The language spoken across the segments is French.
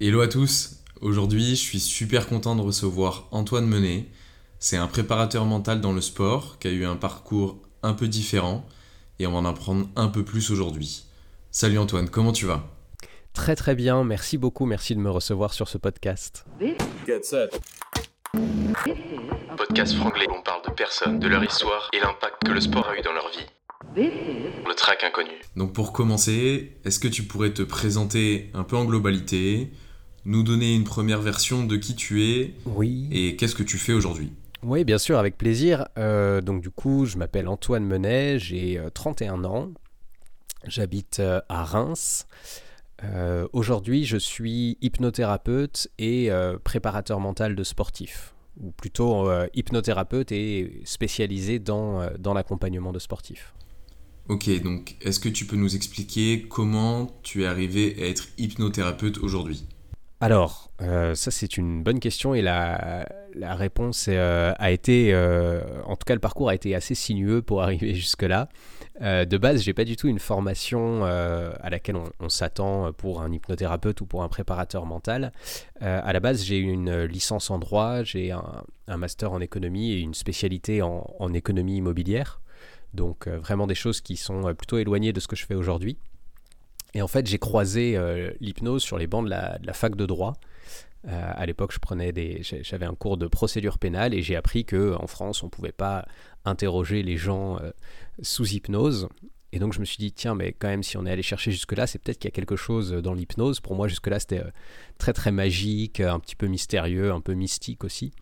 Hello à tous, aujourd'hui je suis super content de recevoir Antoine Menet. C'est un préparateur mental dans le sport qui a eu un parcours un peu différent et on va en apprendre un peu plus aujourd'hui. Salut Antoine, comment tu vas? Très très bien, merci beaucoup, merci de me recevoir sur ce podcast. Podcast franglais, on parle de personnes, de leur histoire et l'impact que le sport a eu dans leur vie. Le track inconnu. Donc pour commencer, est-ce que tu pourrais te présenter un peu en globalité, nous donner une première version de qui tu es Oui. et qu'est-ce que tu fais aujourd'hui Oui, bien sûr, avec plaisir. Euh, donc du coup, je m'appelle Antoine Menet, j'ai euh, 31 ans, j'habite euh, à Reims. Euh, aujourd'hui, je suis hypnothérapeute et euh, préparateur mental de sportifs, ou plutôt euh, hypnothérapeute et spécialisé dans, euh, dans l'accompagnement de sportifs. Ok, donc est-ce que tu peux nous expliquer comment tu es arrivé à être hypnothérapeute aujourd'hui? Alors, euh, ça c'est une bonne question et la, réponse euh, a été, euh, en tout cas le parcours a été assez sinueux pour arriver jusque-là. De base, j'ai pas du tout une formation à laquelle on, s'attend pour un hypnothérapeute ou pour un préparateur mental. À la base, j'ai une licence en droit, j'ai un, master en économie et une spécialité en, économie immobilière. Donc vraiment des choses qui sont plutôt éloignées de ce que je fais aujourd'hui. Et en fait, j'ai croisé euh, l'hypnose sur les bancs de la, fac de droit. Euh, à l'époque, je prenais des, j'avais un cours de procédure pénale et j'ai appris que en France, on pouvait pas interroger les gens euh, sous hypnose. Et donc, je me suis dit, tiens, mais quand même, si on est allé chercher jusque-là, c'est peut-être qu'il y a quelque chose dans l'hypnose. Pour moi, jusque-là, c'était euh, très, très magique, un petit peu mystérieux, un peu mystique aussi.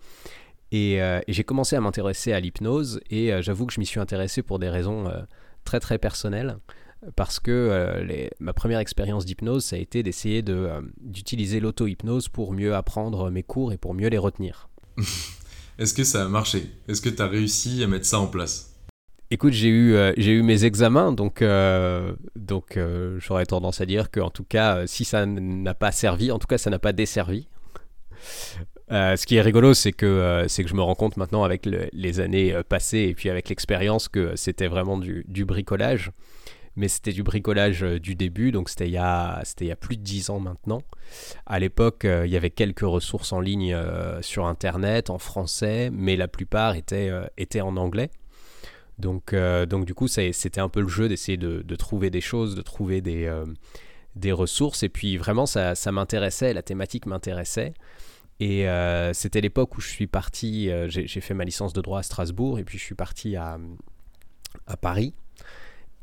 Et, j'ai commencé à m'intéresser à l'hypnose et j'avoue que je m'y suis intéressé pour des raisons très, très personnelles parce que euh, les- ma première expérience d'hypnose, ça a été d'essayer de, euh, d'utiliser l'auto-hypnose pour mieux apprendre mes cours et pour mieux les retenir. Est-ce que ça a marché? Est-ce que tu as réussi à mettre ça en place? Écoute, j'ai eu, euh, j'ai eu mes examens, donc, donc j'aurais tendance à dire que, en tout cas, si ça n'a pas servi, en tout cas, ça n'a pas desservi. Ce qui est rigolo, c'est que, c'est que je me rends compte maintenant avec le- les années passées et puis avec l'expérience que c'était vraiment du, du bricolage. Mais c'était du bricolage euh, du début, donc c'était il, y a, il y a plus de 10 ans maintenant. À l'époque, euh, il y avait quelques ressources en ligne euh, sur Internet, en français, mais la plupart étaient, étaient en anglais. Donc, donc du coup, c'était un peu le jeu d'essayer de, trouver des choses, de trouver des, des ressources. Et puis vraiment, ça, ça m'intéressait, la thématique m'intéressait. Et c'était l'époque où je suis parti, j'ai fait ma licence de droit à Strasbourg, et puis je suis parti à, à Paris.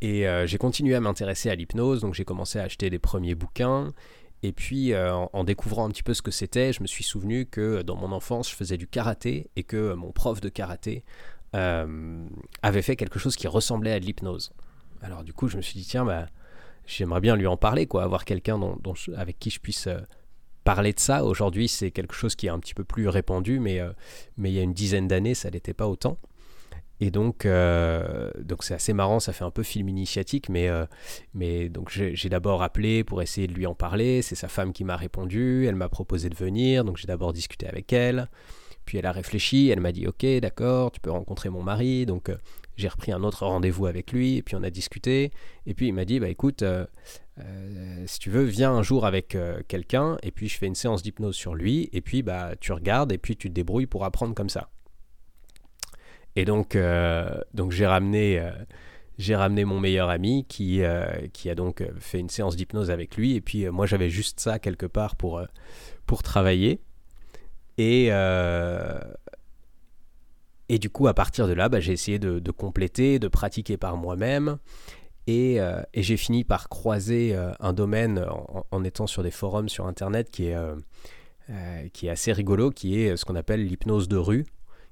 Et euh, j'ai continué à m'intéresser à l'hypnose, donc j'ai commencé à acheter des premiers bouquins. Et puis, euh, en, découvrant un petit peu ce que c'était, je me suis souvenu que dans mon enfance, je faisais du karaté et que mon prof de karaté euh, avait fait quelque chose qui ressemblait à de l'hypnose. Alors du coup, je me suis dit, tiens, bah, j'aimerais bien lui en parler, quoi, avoir quelqu'un avec qui je puisse euh, parler de ça. Aujourd'hui, c'est quelque chose qui est un petit peu plus répandu, mais, euh, mais il y a une dizaine d'années, ça n'était pas autant. Et donc, euh, donc c'est assez marrant, ça fait un peu film initiatique, mais, euh, mais donc j'ai d'abord appelé pour essayer de lui en parler. C'est sa femme qui m'a répondu, elle m'a proposé de venir, donc j'ai d'abord discuté avec elle. Puis elle a réfléchi, elle m'a dit ok d'accord, tu peux rencontrer mon mari. Donc euh, j'ai repris un autre rendez-vous avec lui et puis on a discuté. Et puis il m'a dit bah écoute, si tu veux viens un jour avec quelqu'un et puis je fais une séance d'hypnose sur lui et puis bah tu regardes et puis tu te débrouilles pour apprendre comme ça. Et donc euh, donc j'ai ramené euh, j'ai ramené mon meilleur ami qui, euh, qui a donc fait une séance d'hypnose avec lui. Et puis moi j'avais juste ça quelque part pour, pour travailler. Et, et du coup, à partir de là, bah, j'ai essayé de, compléter, de pratiquer par moi-même. Et, et j'ai fini par croiser un domaine en, en étant sur des forums sur Internet qui est, qui est assez rigolo, qui est ce qu'on appelle l'hypnose de rue,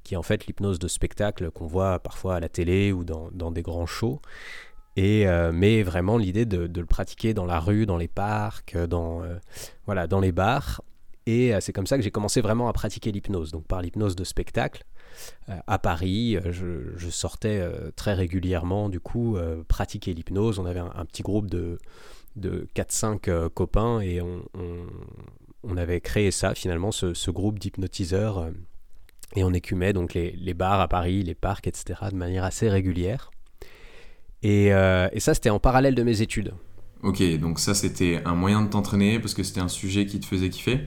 qui est en fait l'hypnose de spectacle qu'on voit parfois à la télé ou dans, des grands shows. Et, euh, mais vraiment l'idée de, le pratiquer dans la rue, dans les parcs, dans, euh, voilà, dans les bars. Et euh, c'est comme ça que j'ai commencé vraiment à pratiquer l'hypnose, donc par l'hypnose de spectacle. Euh, à Paris, euh, je, sortais euh, très régulièrement, du coup, euh, pratiquer l'hypnose. On avait un, petit groupe de, de 4-5 euh, copains et on, on, on avait créé ça, finalement, ce, ce groupe d'hypnotiseurs. Et on écumait donc les, les bars à Paris, les parcs, etc., de manière assez régulière. Et, euh, et ça, c'était en parallèle de mes études. Ok, donc ça c'était un moyen de t'entraîner parce que c'était un sujet qui te faisait kiffer?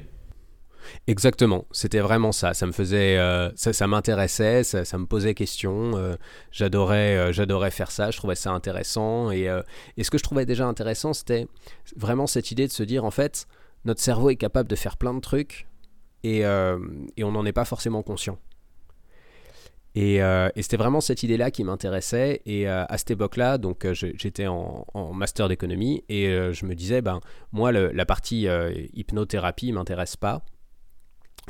Exactement, c'était vraiment ça. Ça me faisait, euh, ça, m'intéressait, ça, me posait question. Euh, j'adorais, euh, j'adorais faire ça. Je trouvais ça intéressant. Et, et, ce que je trouvais déjà intéressant, c'était vraiment cette idée de se dire en fait, notre cerveau est capable de faire plein de trucs et, et on n'en est pas forcément conscient. Et, et c'était vraiment cette idée-là qui m'intéressait. Et à cette époque-là, donc j'étais en, master d'économie et je me disais, ben moi, la partie hypnothérapie m'intéresse pas.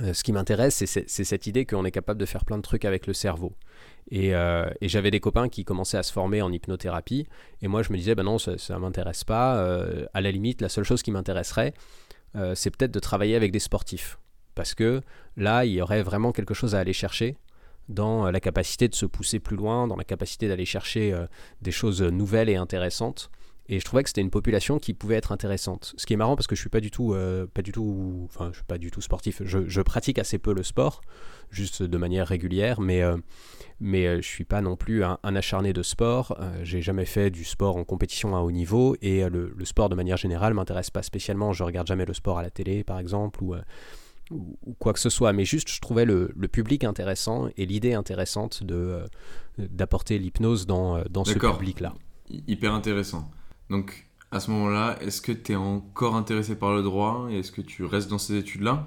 Euh, ce qui m'intéresse, c'est cette idée qu'on est capable de faire plein de trucs avec le cerveau. Euh, et, j'avais des copains qui commençaient à se former en hypnothérapie. Et moi, je me disais, ben non, ça ne m'intéresse pas. Euh, à la limite, la seule chose qui m'intéresserait, c'est peut-être de travailler avec des sportifs. Parce que là, il y aurait vraiment quelque chose à aller chercher dans la capacité de se pousser plus loin, dans la capacité d'aller chercher des choses nouvelles et intéressantes. Et je trouvais que c'était une population qui pouvait être intéressante. Ce qui est marrant parce que je suis pas du tout, euh, pas du tout, enfin, je suis pas du tout sportif. Je, pratique assez peu le sport, juste de manière régulière, mais euh, mais euh, je suis pas non plus un, acharné de sport. J'ai jamais fait du sport en compétition à haut niveau et le, sport de manière générale m'intéresse pas spécialement. Je regarde jamais le sport à la télé, par exemple, ou ou, quoi que ce soit, mais juste je trouvais le, public intéressant et l'idée intéressante de d'apporter l'hypnose dans, dans ce public-là. Hyper intéressant. Donc, à ce moment-là, est-ce que tu es encore intéressé par le droit et est-ce que tu restes dans ces études-là?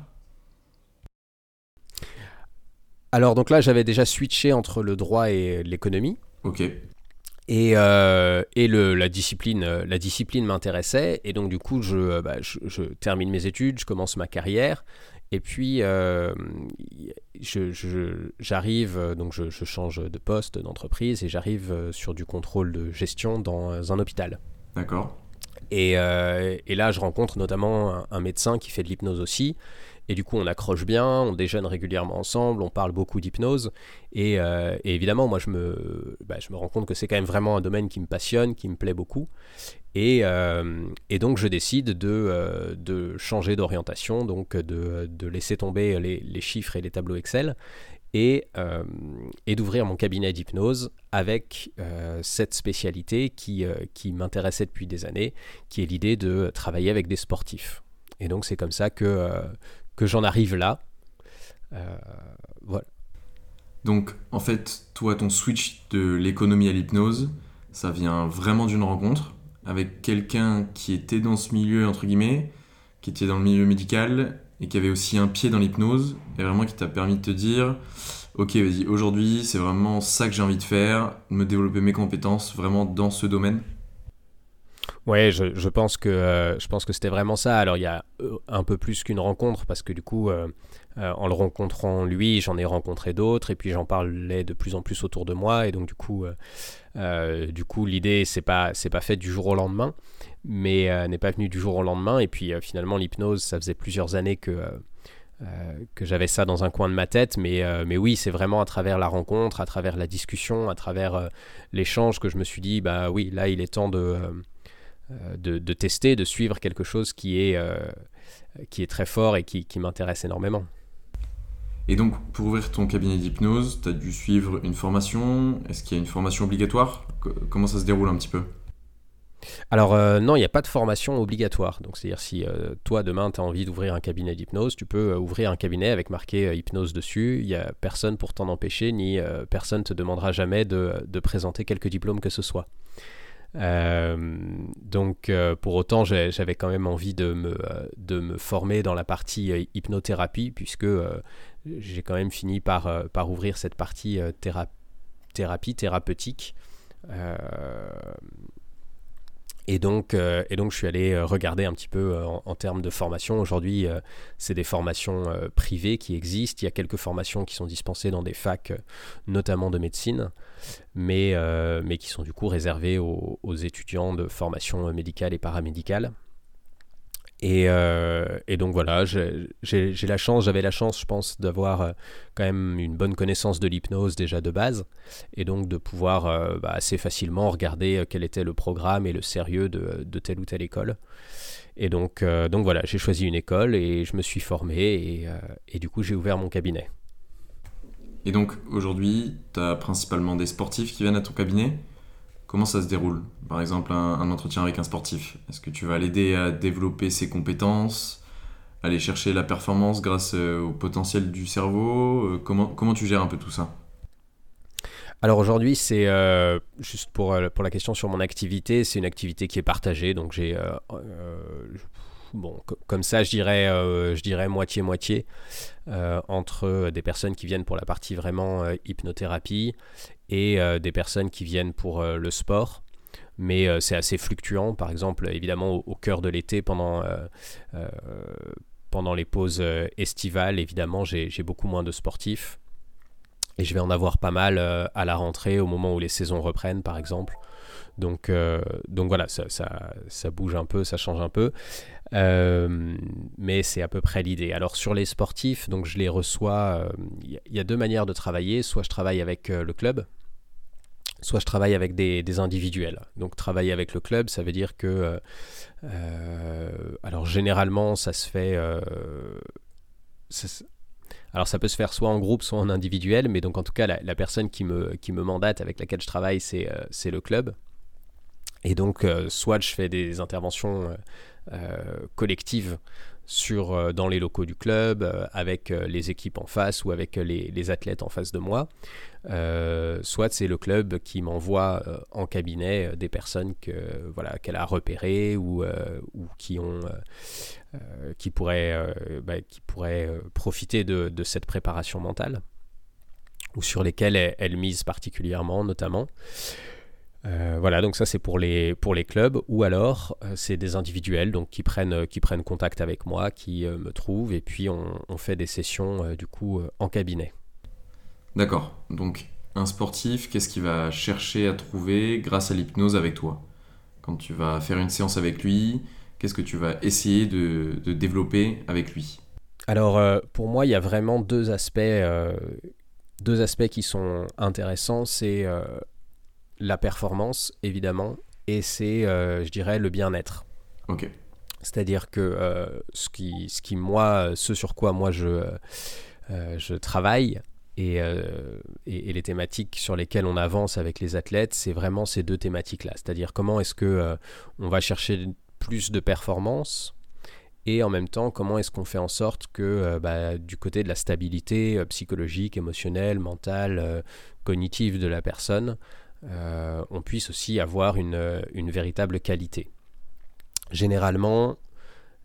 Alors, donc là, j'avais déjà switché entre le droit et l'économie. Ok. Et, euh, et le, la discipline, euh, la discipline m'intéressait. Et donc, du coup, je, bah, je, termine mes études, je commence ma carrière. Et puis, euh, j'arrive, donc je, change de poste, d'entreprise, et j'arrive sur du contrôle de gestion dans un hôpital. D'accord. Et, euh, et, là, je rencontre notamment un, médecin qui fait de l'hypnose aussi. Et du coup, on accroche bien, on déjeune régulièrement ensemble, on parle beaucoup d'hypnose. Et, euh, évidemment, moi, je me, bah, je me rends compte que c'est quand même vraiment un domaine qui me passionne, qui me plaît beaucoup. Et, euh, et donc, je décide de, de changer d'orientation, donc de, de, laisser tomber les, les, chiffres et les tableaux Excel et, euh, et d'ouvrir mon cabinet d'hypnose avec euh, cette spécialité qui, euh, qui m'intéressait depuis des années, qui est l'idée de travailler avec des sportifs. Et donc c'est comme ça que, que j'en arrive là. voilà. Donc en fait, toi, ton switch de l'économie à l'hypnose, ça vient vraiment d'une rencontre avec quelqu'un qui était dans ce milieu, entre guillemets, qui était dans le milieu médical et qui avait aussi un pied dans l'hypnose, et vraiment qui t'a permis de te dire, ok, vas-y, aujourd'hui, c'est vraiment ça que j'ai envie de faire, me développer mes compétences vraiment dans ce domaine Ouais, je, je, pense que euh, je pense que c'était vraiment ça. Alors il y a euh, un peu plus qu'une rencontre parce que du coup, euh, en le rencontrant lui, j'en ai rencontré d'autres et puis j'en parlais de plus en plus autour de moi et donc du coup, du coup l'idée c'est pas c'est pas fait du jour au lendemain, mais n'est pas venu du jour au lendemain et puis finalement l'hypnose, ça faisait plusieurs années que que j'avais ça dans un coin de ma tête, mais, mais oui, c'est vraiment à travers la rencontre, à travers la discussion, à travers l'échange que je me suis dit, bah oui, là il est temps de, euh, de, tester, de suivre quelque chose qui est, euh, qui est très fort et qui, m'intéresse énormément. Et donc, pour ouvrir ton cabinet d'hypnose, tu as dû suivre une formation Est-ce qu'il y a une formation obligatoire? Comment ça se déroule un petit peu? Alors euh, non, il n'y a pas de formation obligatoire. Donc c'est-à-dire si toi demain tu as envie d'ouvrir un cabinet d'hypnose, tu peux ouvrir un cabinet avec marqué hypnose dessus. Il n'y a personne pour t'en empêcher, ni personne te demandera jamais de, de, présenter quelques diplômes que ce soit. Euh, donc euh, pour autant, j'avais quand même envie de me, euh, de me former dans la partie hypnothérapie, puisque j'ai quand même fini par, par ouvrir cette partie thérapie thérapeutique. Et donc, euh, et donc, je suis allé euh, regarder un petit peu euh, en, termes de formation. Aujourd'hui, c'est des formations privées qui existent. Il y a quelques formations qui sont dispensées dans des facs, notamment de médecine, mais, mais qui sont du coup réservées aux, aux étudiants de formation médicale et paramédicale. Euh, et, donc voilà, j'ai la chance, j'avais la chance, je pense, d'avoir euh, quand même une bonne connaissance de l'hypnose déjà de base, et donc de pouvoir euh, bah, assez facilement regarder quel était le programme et le sérieux de, telle ou telle école. Et donc, voilà, j'ai choisi une école et je me suis formé, et, et du coup j'ai ouvert mon cabinet. Et donc aujourd'hui, tu as principalement des sportifs qui viennent à ton cabinet? Comment ça se déroule Par exemple, un, entretien avec un sportif. Est-ce que tu vas l'aider à développer ses compétences, aller chercher la performance grâce au potentiel du cerveau comment, comment tu gères un peu tout ça alors aujourd'hui, c'est juste pour, la question sur mon activité, c'est une activité qui est partagée. Donc j'ai comme ça, je dirais, euh, moitié-moitié euh, entre des personnes qui viennent pour la partie vraiment euh, hypnothérapie et des personnes qui viennent pour le sport. Mais c'est assez fluctuant. Par exemple, évidemment, au, cœur de l'été, pendant, pendant les pauses estivales, évidemment, j'ai beaucoup moins de sportifs. Et je vais en avoir pas mal à la rentrée, au moment où les saisons reprennent, par exemple. Donc, donc voilà, ça, ça, bouge un peu, ça change un peu. Euh, mais c'est à peu près l'idée. Alors sur les sportifs, donc je les reçois. Il euh, y, a deux manières de travailler. Soit je travaille avec euh, le club, soit je travaille avec des, individuels. Donc travailler avec le club, ça veut dire que, alors généralement, ça se fait. alors ça peut se faire soit en groupe, soit en individuel, mais donc en tout cas la, personne qui me, qui mandate, avec laquelle je travaille, c'est le club. Et donc soit je fais des interventions euh, euh, dans les locaux du club, euh, avec les équipes en face ou avec les, athlètes en face de moi. soit c'est le club qui m'envoie en cabinet des personnes qu'elle a repérées ou, qui pourraient, bah, profiter de, cette préparation mentale ou sur lesquelles elle, elle mise particulièrement notamment. Euh, voilà, donc ça c'est pour les, pour les clubs, ou alors euh, c'est des individuels donc qui prennent, qui prennent contact avec moi, qui euh, me trouvent, et puis on, fait des sessions du coup en cabinet. D'accord, donc un sportif, qu'est-ce qu'il va chercher à trouver grâce à l'hypnose avec toi? Quand tu vas faire une séance avec lui, qu'est-ce que tu vas essayer de, de développer avec lui? Alors pour moi, il y a vraiment deux aspects, deux aspects qui sont intéressants. C'est la performance, évidemment, et c'est, euh, je dirais, le bien-être. Ok. C'est-à-dire que euh, ce, qui, ce qui, moi, ce sur quoi moi je, euh, je travaille et, et, les thématiques sur lesquelles on avance avec les athlètes, c'est vraiment ces deux thématiques-là. C'est-à-dire comment est-ce que on va chercher plus de performance et en même temps comment est-ce qu'on fait en sorte que bah, du côté de la stabilité psychologique, émotionnelle, mentale, cognitive de la personne, on puisse aussi avoir une, une véritable qualité. Généralement,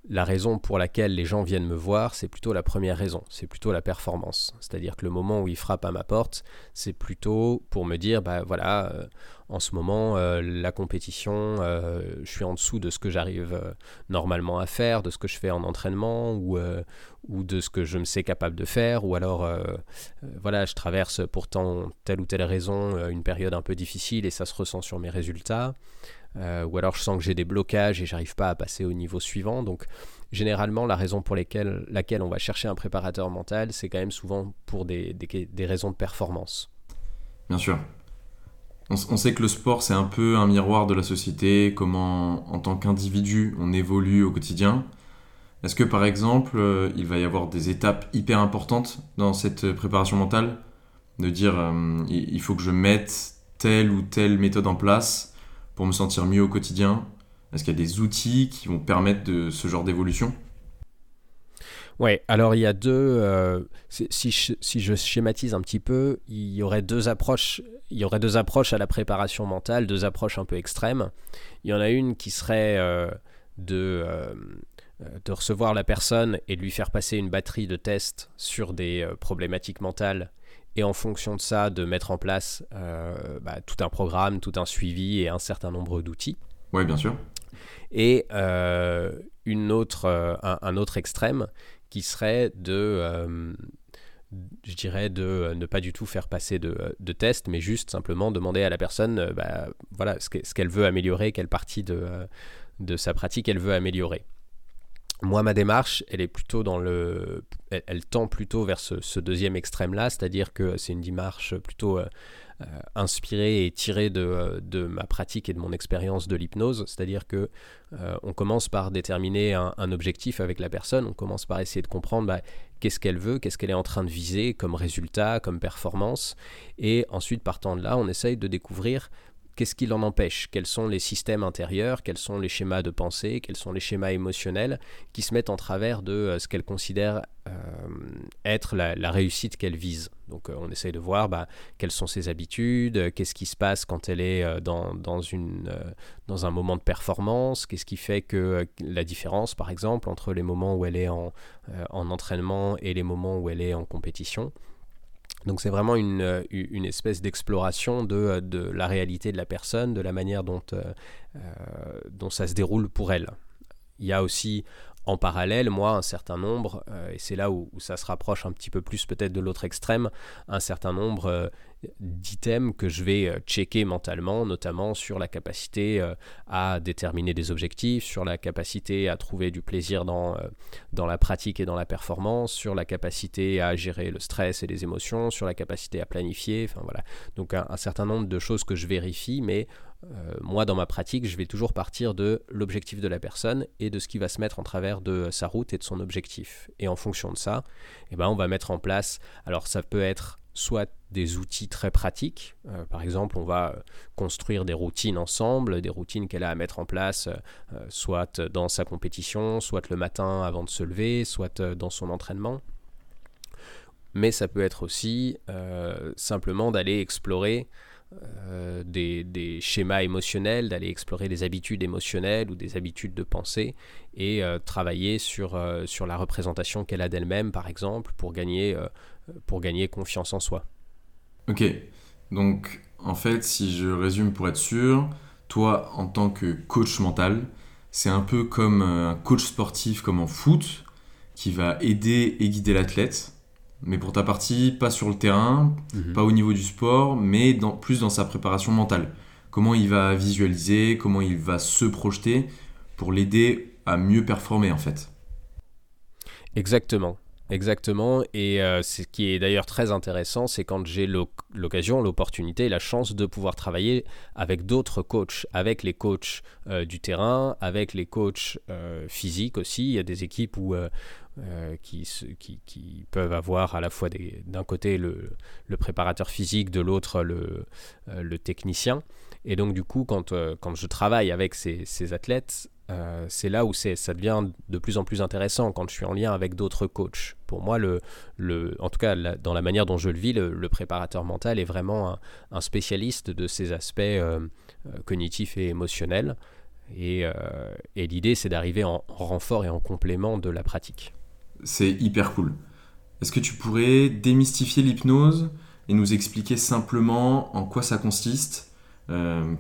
la raison pour laquelle les gens viennent me voir, c'est plutôt la première raison, c'est plutôt la performance. C'est-à-dire que le moment où ils frappent à ma porte, c'est plutôt pour me dire, bah voilà, euh, en ce moment, euh, la compétition, euh, je suis en dessous de ce que j'arrive normalement à faire, de ce que je fais en entraînement ou, ou de ce que je me sais capable de faire, ou alors, voilà, je traverse pourtant telle ou telle raison une période un peu difficile et ça se ressent sur mes résultats. Euh, ou alors je sens que j'ai des blocages et j'arrive pas à passer au niveau suivant. Donc généralement la raison pour laquelle on va chercher un préparateur mental, c'est quand même souvent pour des, raisons de performance. Bien sûr. On, sait que le sport c'est un peu un miroir de la société, comment en tant qu'individu on évolue au quotidien. Est-ce que par exemple euh, il va y avoir des étapes hyper importantes dans cette préparation mentale? De dire euh, il faut que je mette telle ou telle méthode en place pour me sentir mieux au quotidien? Est-ce qu'il y a des outils qui vont permettre de ce genre d'évolution? Ouais, alors il y a deux. Euh, si, je, si, je, schématise un petit peu, il y aurait deux approches. Il y aurait deux approches à la préparation mentale, deux approches un peu extrêmes. Il y en a une qui serait euh, de, euh, de recevoir la personne et de lui faire passer une batterie de tests sur des problématiques mentales et en fonction de ça, de mettre en place euh, bah, tout un programme, tout un suivi et un certain nombre d'outils. Oui, bien sûr. Et euh, une autre, euh, un, autre extrême qui serait de, je dirais, de ne pas du tout faire passer de, de tests, mais juste simplement demander à la personne bah, voilà, ce qu'elle veut améliorer, quelle partie de, de sa pratique elle veut améliorer. Moi, ma démarche, elle est plutôt dans le, elle, tend plutôt vers ce, deuxième extrême-là, c'est-à-dire que c'est une démarche plutôt euh, euh, inspirée et tirée de, de, ma pratique et de mon expérience de l'hypnose, c'est-à-dire que euh, on commence par déterminer un, objectif avec la personne, on commence par essayer de comprendre bah, qu'est-ce qu'elle veut, qu'est-ce qu'elle est en train de viser comme résultat, comme performance, et ensuite partant de là, on essaye de découvrir qu'est-ce qui l'en empêche? Quels sont les systèmes intérieurs? Quels sont les schémas de pensée? Quels sont les schémas émotionnels qui se mettent en travers de euh, ce qu'elle considère euh, être la, réussite qu'elle vise? Donc on essaye de voir bah, quelles sont ses habitudes, qu'est-ce qui se passe quand elle est dans, un moment de performance, qu'est-ce qui fait que la différence par exemple entre les moments où elle est en entraînement et les moments où elle est en compétition? Donc c'est vraiment une, euh, espèce d'exploration de, euh, de, la réalité de la personne, de la manière dont, euh, dont ça se déroule pour elle. Il y a aussi en parallèle, moi, un certain nombre, et c'est là où, ça se rapproche un petit peu plus peut-être de l'autre extrême, un certain nombre d'items que je vais euh, checker mentalement, notamment sur la capacité euh, à déterminer des objectifs, sur la capacité à trouver du plaisir dans, euh, dans la pratique et dans la performance, sur la capacité à gérer le stress et les émotions, sur la capacité à planifier, enfin voilà. Donc un, certain nombre de choses que je vérifie, mais moi dans ma pratique, je vais toujours partir de l'objectif de la personne et de ce qui va se mettre en travers de sa route et de son objectif. Et en fonction de ça, eh ben, on va mettre en place, alors ça peut être soit des outils très pratiques. Euh, par exemple, on va euh, construire des routines ensemble, des routines qu'elle a à mettre en place, euh, soit dans sa compétition, soit le matin avant de se lever, soit dans son entraînement. Mais ça peut être aussi simplement d'aller explorer des, des, schémas émotionnels, d'aller explorer des habitudes émotionnelles ou des habitudes de pensée et travailler sur, sur la représentation qu'elle a d'elle-même, par exemple, pour gagner pour gagner confiance en soi. Ok, donc en fait, si je résume pour être sûr, toi en tant que coach mental, c'est un peu comme un coach sportif comme en foot qui va aider et guider l'athlète, mais pour ta partie, pas sur le terrain, mhm. pas au niveau du sport, mais dans, plus dans sa préparation mentale. Comment il va visualiser, comment il va se projeter pour l'aider à mieux performer en fait. Exactement. Exactement, et euh, ce qui est d'ailleurs très intéressant, c'est quand j'ai l'occasion, l'opportunité, la chance de pouvoir travailler avec d'autres coachs, avec les coachs euh, du terrain, avec les coachs euh, physiques aussi. Il y a des équipes où, qui, peuvent avoir à la fois d'un côté le, préparateur physique, de l'autre le, technicien. Et donc du coup, quand, je travaille avec ces athlètes, euh, c'est là où ça devient de plus en plus intéressant quand je suis en lien avec d'autres coachs. Pour moi, en tout cas, dans la manière dont je le vis, le, préparateur mental est vraiment un, spécialiste de ces aspects euh, euh, cognitifs et émotionnels. Et, et l'idée, c'est d'arriver en, renfort et en complément de la pratique. C'est hyper cool. Est-ce que tu pourrais démystifier l'hypnose et nous expliquer simplement en quoi ça consiste?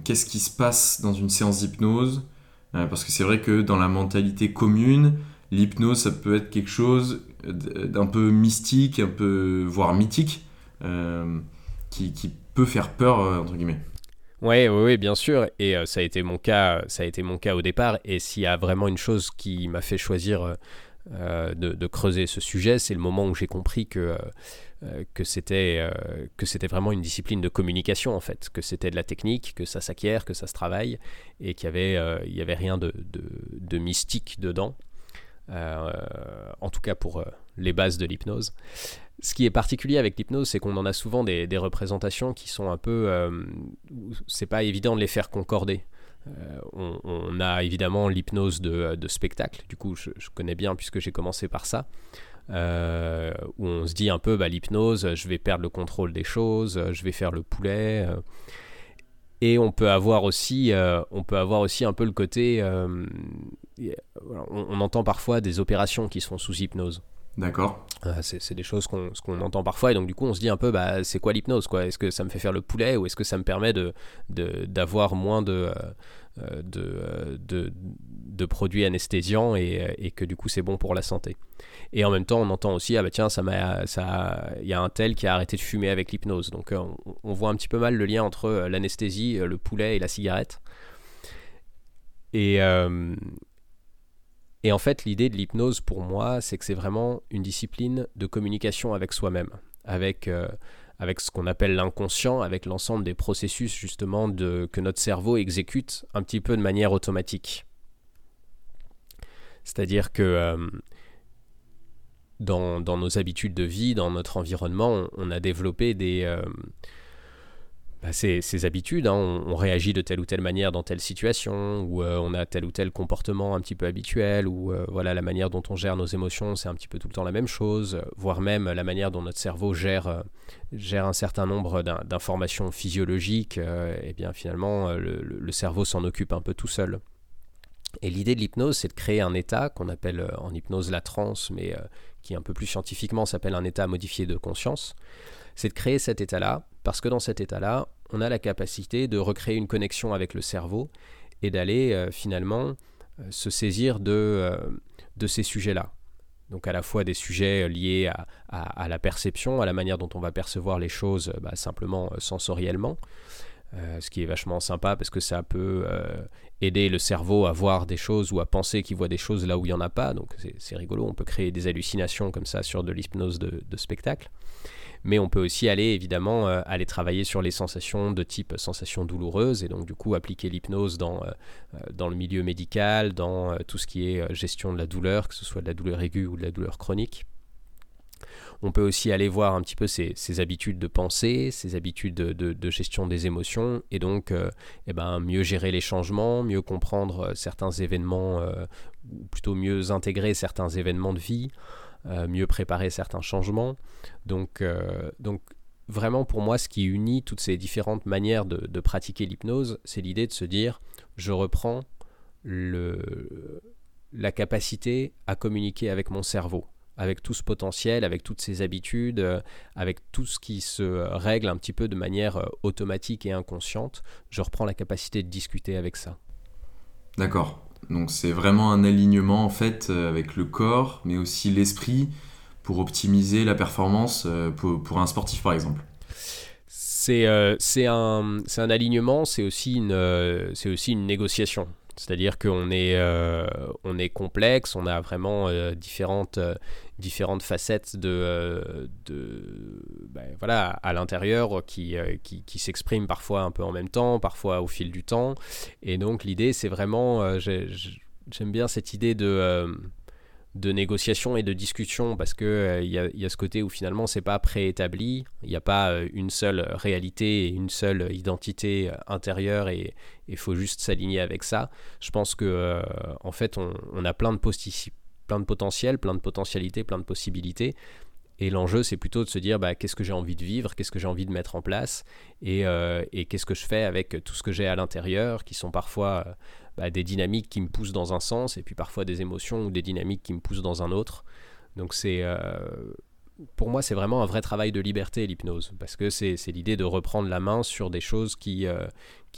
Qu'est-ce qui se passe dans une séance d'hypnose? Euh, parce que c'est vrai que dans la mentalité commune, l'hypnose, ça peut être quelque chose d'un peu mystique, un peu, voire mythique, euh, qui, qui, peut faire peur, euh, entre guillemets. Oui, oui, bien sûr. Et ça a été mon cas, ça a été mon cas au départ. Et s'il y a vraiment une chose qui m'a fait choisir de, creuser ce sujet, c'est le moment où j'ai compris que que c'était euh, que c'était vraiment une discipline de communication en fait, que c'était de la technique, que ça s'acquiert, que ça se travaille et qu'il y avait euh, il y avait rien de, de, mystique dedans. en tout cas pour les bases de l'hypnose. Ce qui est particulier avec l'hypnose, c'est qu'on en a souvent des, des, représentations qui sont un peu. c'est pas évident de les faire concorder. on, a évidemment l'hypnose de, de, spectacle, du coup je connais bien puisque j'ai commencé par ça. Euh, où on se dit un peu bah, l'hypnose, je vais perdre le contrôle des choses, je vais faire le poulet. Euh. et on peut avoir aussi, euh, on peut avoir aussi un peu le côté, on, entend parfois des opérations qui sont sous hypnose. D'accord. c'est des choses qu'on entend parfois et donc du coup on se dit un peu bah, c'est quoi l'hypnose quoi? Est-ce que ça me fait faire le poulet ou est-ce que ça me permet d'avoir de, moins de, de, de, de produits anesthésiants et, et, que du coup c'est bon pour la santé. Et en même temps, on entend aussi, ah bah tiens, ça il y a un tel qui a arrêté de fumer avec l'hypnose. Donc euh, on, voit un petit peu mal le lien entre euh, l'anesthésie, euh, le poulet et la cigarette. Et, et en fait, l'idée de l'hypnose pour moi, c'est que c'est vraiment une discipline de communication avec soi-même, avec, avec ce qu'on appelle l'inconscient, avec l'ensemble des processus justement que notre cerveau exécute un petit peu de manière automatique. C'est-à-dire que dans, nos habitudes de vie, dans notre environnement, on, a développé des, euh, bah, ses, habitudes. Hein. On, réagit de telle ou telle manière dans telle situation, ou euh, on a tel ou tel comportement un petit peu habituel, ou euh, voilà la manière dont on gère nos émotions, c'est un petit peu tout le temps la même chose, voire même la manière dont notre cerveau gère, euh, un certain nombre d'informations physiologiques. et bien finalement, le, cerveau s'en occupe un peu tout seul. Et l'idée de l'hypnose, c'est de créer un état qu'on appelle en hypnose la transe, mais qui un peu plus scientifiquement s'appelle un état modifié de conscience. C'est de créer cet état-là parce que dans cet état-là, on a la capacité de recréer une connexion avec le cerveau et d'aller euh, finalement euh, se saisir de, euh, de ces sujets-là. Donc à la fois des sujets liés à, la perception, à la manière dont on va percevoir les choses bah, simplement sensoriellement, ce qui est vachement sympa parce que ça peut aider le cerveau à voir des choses ou à penser qu'il voit des choses là où il n'y en a pas. Donc c'est rigolo, on peut créer des hallucinations comme ça sur de l'hypnose de spectacle mais on peut aussi aller évidemment euh, aller travailler sur les sensations de type sensations douloureuses et donc du coup appliquer l'hypnose dans, euh, euh, le milieu médical, dans tout ce qui est gestion de la douleur, que ce soit de la douleur aiguë ou de la douleur chronique. On peut aussi aller voir un petit peu ses, habitudes de pensée, ses habitudes de, gestion des émotions, et donc eh ben, mieux gérer les changements, mieux comprendre certains événements, ou plutôt mieux intégrer certains événements de vie. Euh, mieux préparer certains changements. Donc, euh, donc vraiment pour moi, ce qui unit toutes ces différentes manières de, pratiquer l'hypnose, c'est l'idée de se dire, je reprends le, la capacité à communiquer avec mon cerveau, avec tout ce potentiel, avec toutes ces habitudes, euh, avec tout ce qui se règle un petit peu de manière automatique et inconsciente, je reprends la capacité de discuter avec ça. D'accord. Donc c'est vraiment un alignement en fait euh, avec le corps, mais aussi l'esprit pour optimiser la performance euh, pour, un sportif par exemple. C'est euh, un, alignement, c'est aussi une négociation. C'est-à-dire qu'on est, euh, on est complexe, on a vraiment euh, différentes, euh, différentes facettes de, de ben, voilà, à l'intérieur qui, qui, qui s'expriment parfois un peu en même temps, parfois au fil du temps. Et donc l'idée, c'est vraiment, j'aime bien cette idée de de négociation et de discussion parce que euh, il y, a ce côté où finalement c'est pas préétabli, il n'y a pas euh, une seule réalité et une seule identité euh, intérieure et il faut juste s'aligner avec ça. Je pense que en fait on, a plein de, plein de potentiel, plein de potentialités, plein de possibilités. Et l'enjeu, c'est plutôt de se dire bah, qu'est-ce que j'ai envie de vivre, qu'est-ce que j'ai envie de mettre en place, et, et qu'est-ce que je fais avec tout ce que j'ai à l'intérieur, qui sont parfois bah, des dynamiques qui me poussent dans un sens et puis parfois des émotions ou des dynamiques qui me poussent dans un autre. Donc c'est euh, pour moi c'est vraiment un vrai travail de liberté l'hypnose parce que c'est l'idée de reprendre la main sur des choses qui, euh,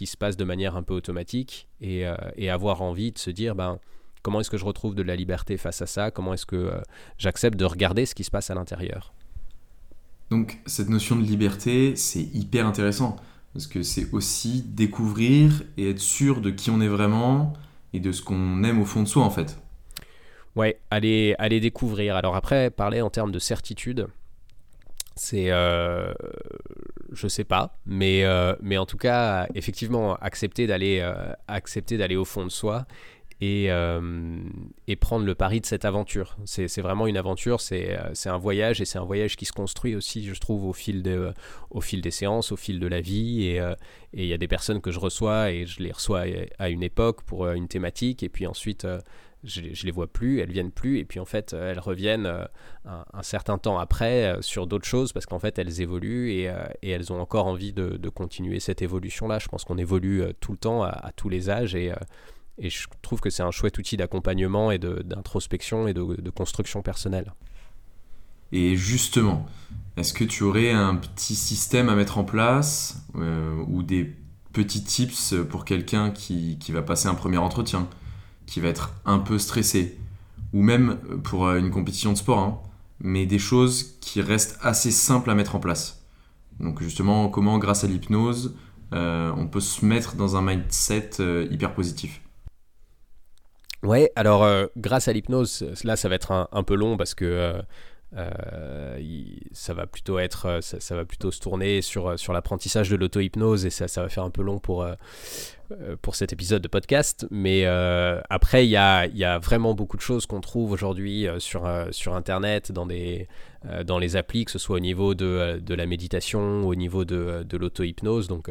se passent de manière un peu automatique et, euh, et avoir envie de se dire ben comment est-ce que je retrouve de la liberté face à ça? Comment est-ce que j'accepte de regarder ce qui se passe à l'intérieur? Donc cette notion de liberté c'est hyper intéressant parce que c'est aussi découvrir et être sûr de qui on est vraiment et de ce qu'on aime au fond de soi en fait. Ouais, aller, aller découvrir. Alors après, parler en termes de certitude, c'est... Euh, je sais pas, mais, euh, mais en tout cas, effectivement, accepter d'aller euh, accepter d'aller au fond de soi et, euh, et, prendre le pari de cette aventure. C'est vraiment une aventure, euh, c'est un voyage et c'est un voyage qui se construit aussi, je trouve, au fil, de, au fil des séances, au fil de la vie. Et euh, il y a des personnes que je reçois et je les reçois à une époque pour une thématique et puis ensuite je, je les vois plus, elles viennent plus et puis en fait elles reviennent un, certain temps après sur d'autres choses parce qu'en fait elles évoluent et, elles ont encore envie de, continuer cette évolution là. Je pense qu'on évolue tout le temps à, à tous les âges et et je trouve que c'est un chouette outil d'accompagnement et d'introspection et de, construction personnelle. Et justement, est-ce que tu aurais un petit système à mettre en place euh, ou des petits tips pour quelqu'un qui, qui, va passer un premier entretien, qui va être un peu stressé, ou même pour une compétition de sport, hein, mais des choses qui restent assez simples à mettre en place? Donc justement, comment grâce à l'hypnose, euh, on peut se mettre dans un mindset euh, hyper positif? Ouais, alors euh, grâce à l'hypnose, là ça va être un, peu long parce que euh, euh, ça va plutôt être, ça, va plutôt se tourner sur, l'apprentissage de l'auto-hypnose et ça, va faire un peu long pour, cet épisode de podcast. Mais après, il y a, vraiment beaucoup de choses qu'on trouve aujourd'hui sur, sur Internet, dans, des, dans les applis, que ce soit au niveau de, de la méditation, au niveau de, de l'auto-hypnose. Donc,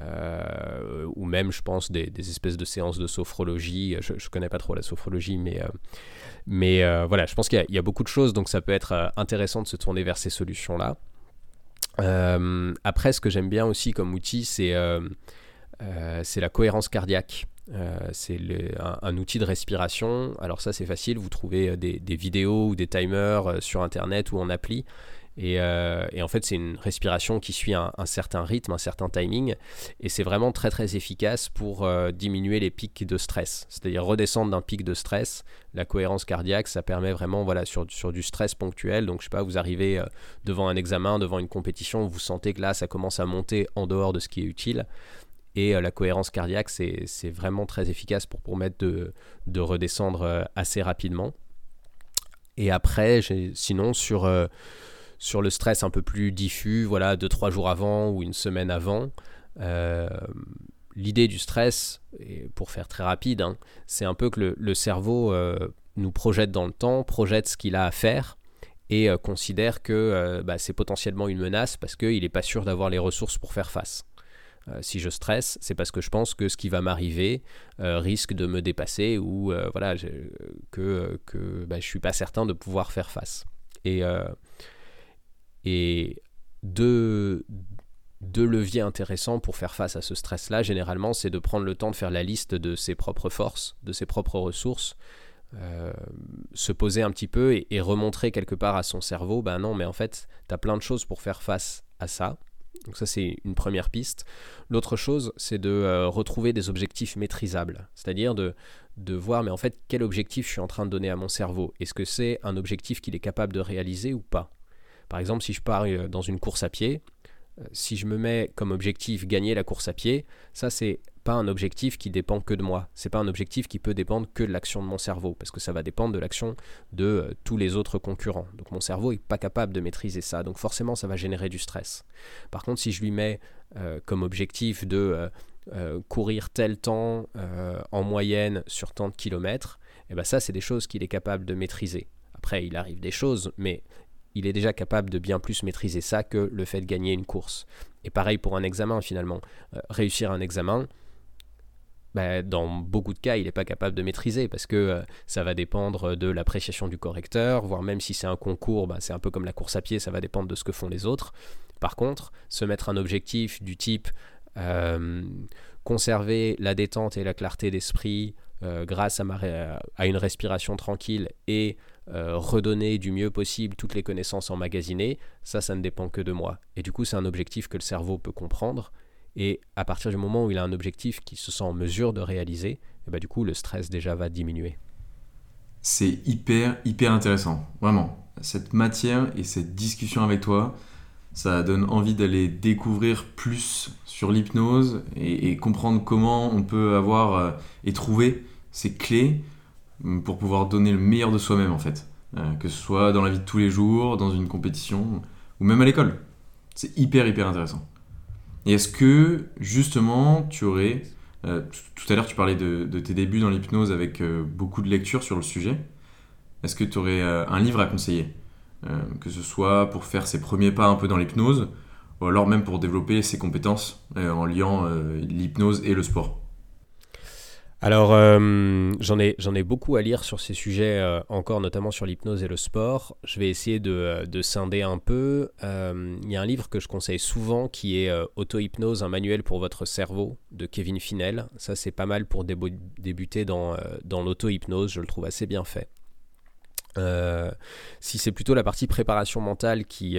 euh, ou même, je pense, des, espèces de séances de sophrologie. Je ne connais pas trop la sophrologie, mais, euh, mais euh, voilà, je pense qu'il y, a beaucoup de choses, donc ça peut être intéressant de se tourner vers ces solutions-là. après, ce que j'aime bien aussi comme outil, c'est la cohérence cardiaque. c'est un, outil de respiration. Alors ça, c'est facile. Vous trouvez des, vidéos ou des timers sur Internet ou en appli. Euh, et, en fait, c'est une respiration qui suit un, certain rythme, un certain timing. Et c'est vraiment très très efficace pour euh, diminuer les pics de stress. C'est-à-dire redescendre d'un pic de stress. La cohérence cardiaque, ça permet vraiment, voilà, sur, sur du stress ponctuel. Donc, je sais pas, vous arrivez euh, devant un examen, devant une compétition, vous sentez que là, ça commence à monter en dehors de ce qui est utile. Et la cohérence cardiaque, c'est vraiment très efficace pour permettre de, de redescendre assez rapidement. Et après, sinon, sur sur le stress un peu plus diffus, voilà, deux, trois jours avant ou une semaine avant. Euh, l'idée du stress, et pour faire très rapide, hein, c'est un peu que le, cerveau euh, nous projette dans le temps, projette ce qu'il a à faire et euh, considère que bah, c'est potentiellement une menace parce qu'il n'est pas sûr d'avoir les ressources pour faire face. si je stresse, c'est parce que je pense que ce qui va m'arriver risque de me dépasser ou voilà, que, que bah, je ne suis pas certain de pouvoir faire face. Et et deux, leviers intéressants pour faire face à ce stress-là, généralement, c'est de prendre le temps de faire la liste de ses propres forces, de ses propres ressources, euh, se poser un petit peu et, remontrer quelque part à son cerveau, ben non, mais en fait, tu as plein de choses pour faire face à ça. Donc ça, c'est une première piste. L'autre chose, c'est de euh, retrouver des objectifs maîtrisables, c'est-à-dire de voir, mais en fait, quel objectif je suis en train de donner à mon cerveau? Est-ce que c'est un objectif qu'il est capable de réaliser ou pas? Par exemple, si je pars euh, dans une course à pied, euh, si je me mets comme objectif gagner la course à pied, ça c'est pas un objectif qui dépend que de moi. C'est pas un objectif qui peut dépendre que de l'action de mon cerveau, parce que ça va dépendre de l'action de euh, tous les autres concurrents. Donc mon cerveau est pas capable de maîtriser ça, donc forcément ça va générer du stress. Par contre, si je lui mets comme objectif de courir tel temps en moyenne sur tant de kilomètres, et eh ben ça c'est des choses qu'il est capable de maîtriser. Après, il arrive des choses, mais il est déjà capable de bien plus maîtriser ça que le fait de gagner une course. Et pareil pour un examen finalement. Euh, réussir un examen, bah, dans beaucoup de cas, il n'est pas capable de maîtriser parce que euh, ça va dépendre de l'appréciation du correcteur, voire même si c'est un concours, bah, c'est un peu comme la course à pied, ça va dépendre de ce que font les autres. Par contre, se mettre un objectif du type euh, conserver la détente et la clarté d'esprit grâce à, une respiration tranquille et euh, redonner du mieux possible toutes les connaissances emmagasinées, ça, ça ne dépend que de moi. Et du coup, c'est un objectif que le cerveau peut comprendre. Et à partir du moment où il a un objectif qu'il se sent en mesure de réaliser, et eh ben, du coup, le stress déjà va diminuer. C'est hyper, hyper intéressant. Vraiment. Cette matière et cette discussion avec toi, ça donne envie d'aller découvrir plus sur l'hypnose et, comprendre comment on peut avoir euh, et trouver ces clés pour pouvoir donner le meilleur de soi-même en fait. Euh, que ce soit dans la vie de tous les jours, dans une compétition, ou même à l'école. C'est hyper hyper intéressant. Et est-ce que justement tu aurais... Euh, tout à l'heure tu parlais de, tes débuts dans l'hypnose avec euh, beaucoup de lectures sur le sujet. Est-ce que tu aurais un livre à conseiller Que ce soit pour faire ses premiers pas un peu dans l'hypnose, ou alors même pour développer ses compétences en liant l'hypnose et le sport? Alors, euh, j'en ai, j'en ai beaucoup à lire sur ces sujets, euh, encore notamment sur l'hypnose et le sport. Je vais essayer de, euh, de scinder un peu. Il y a un livre que je conseille souvent qui est Auto-hypnose, un manuel pour votre cerveau de Kevin Finel. Ça, c'est pas mal pour débuter dans, dans l'auto-hypnose. Je le trouve assez bien fait. si c'est plutôt la partie préparation mentale qui,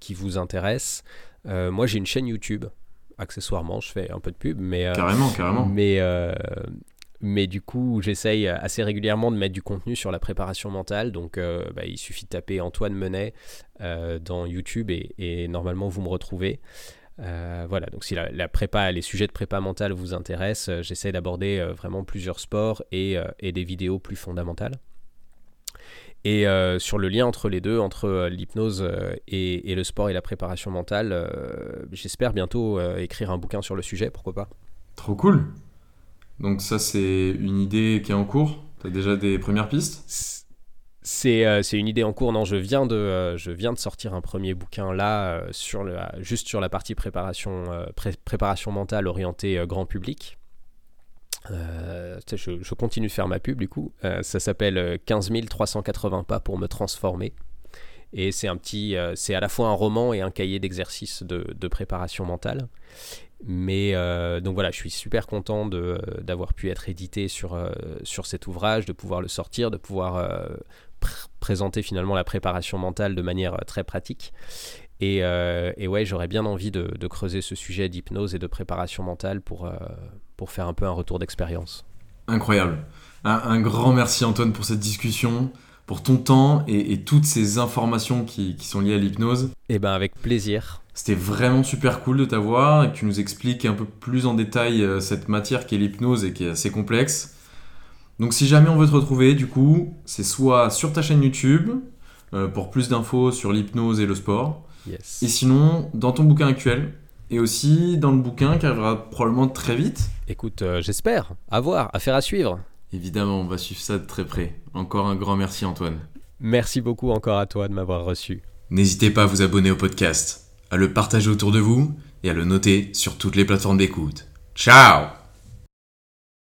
qui vous intéresse, moi j'ai une chaîne YouTube accessoirement, je fais un peu de pub, mais carrément, carrément. Mais mais du coup, j'essaye assez régulièrement de mettre du contenu sur la préparation mentale. Donc, euh, bah, il suffit de taper Antoine Menet euh, dans YouTube et, normalement, vous me retrouvez. Euh, voilà, donc si la, prépa, les sujets de prépa mentale vous intéressent, j'essaie d'aborder vraiment plusieurs sports et, des vidéos plus fondamentales. Et sur le lien entre les deux, entre l'hypnose et, le sport et la préparation mentale, j'espère bientôt écrire un bouquin sur le sujet, pourquoi pas. Trop cool Donc ça, c'est une idée qui est en cours Tu as déjà des premières pistes? C'est, c'est une idée en cours. Non, je viens de, je viens de sortir un premier bouquin là, sur le, juste sur la partie préparation, préparation mentale orientée grand public. Euh, je, continue de faire ma pub du coup. Euh, ça s'appelle 15 euh, 380 pas pour me transformer. Et c'est un petit, c'est à la fois un roman et un cahier d'exercice de, préparation mentale. Mais donc voilà, je suis super content d'avoir pu être édité sur, sur cet ouvrage, de pouvoir le sortir, de pouvoir présenter finalement la préparation mentale de manière très pratique. Et, et ouais, j'aurais bien envie de, de, creuser ce sujet d'hypnose et de préparation mentale pour, pour faire un peu un retour d'expérience. Incroyable. Un, grand merci Antoine pour cette discussion, pour ton temps et, toutes ces informations qui, sont liées à l'hypnose. Eh ben avec plaisir. C'était vraiment super cool de t'avoir et que tu nous expliques un peu plus en détail euh, cette matière qui est l'hypnose et qui est assez complexe. Donc si jamais on veut te retrouver, du coup, c'est soit sur ta chaîne YouTube euh, pour plus d'infos sur l'hypnose et le sport, yes. et sinon dans ton bouquin actuel et aussi dans le bouquin qui arrivera probablement très vite. Écoute, euh, j'espère. À voir, affaire à suivre. Évidemment, on va suivre ça de très près. Encore un grand merci Antoine. Merci beaucoup encore à toi de m'avoir reçu. N'hésitez pas à vous abonner au podcast, à le partager autour de vous et à le noter sur toutes les plateformes d'écoute. Ciao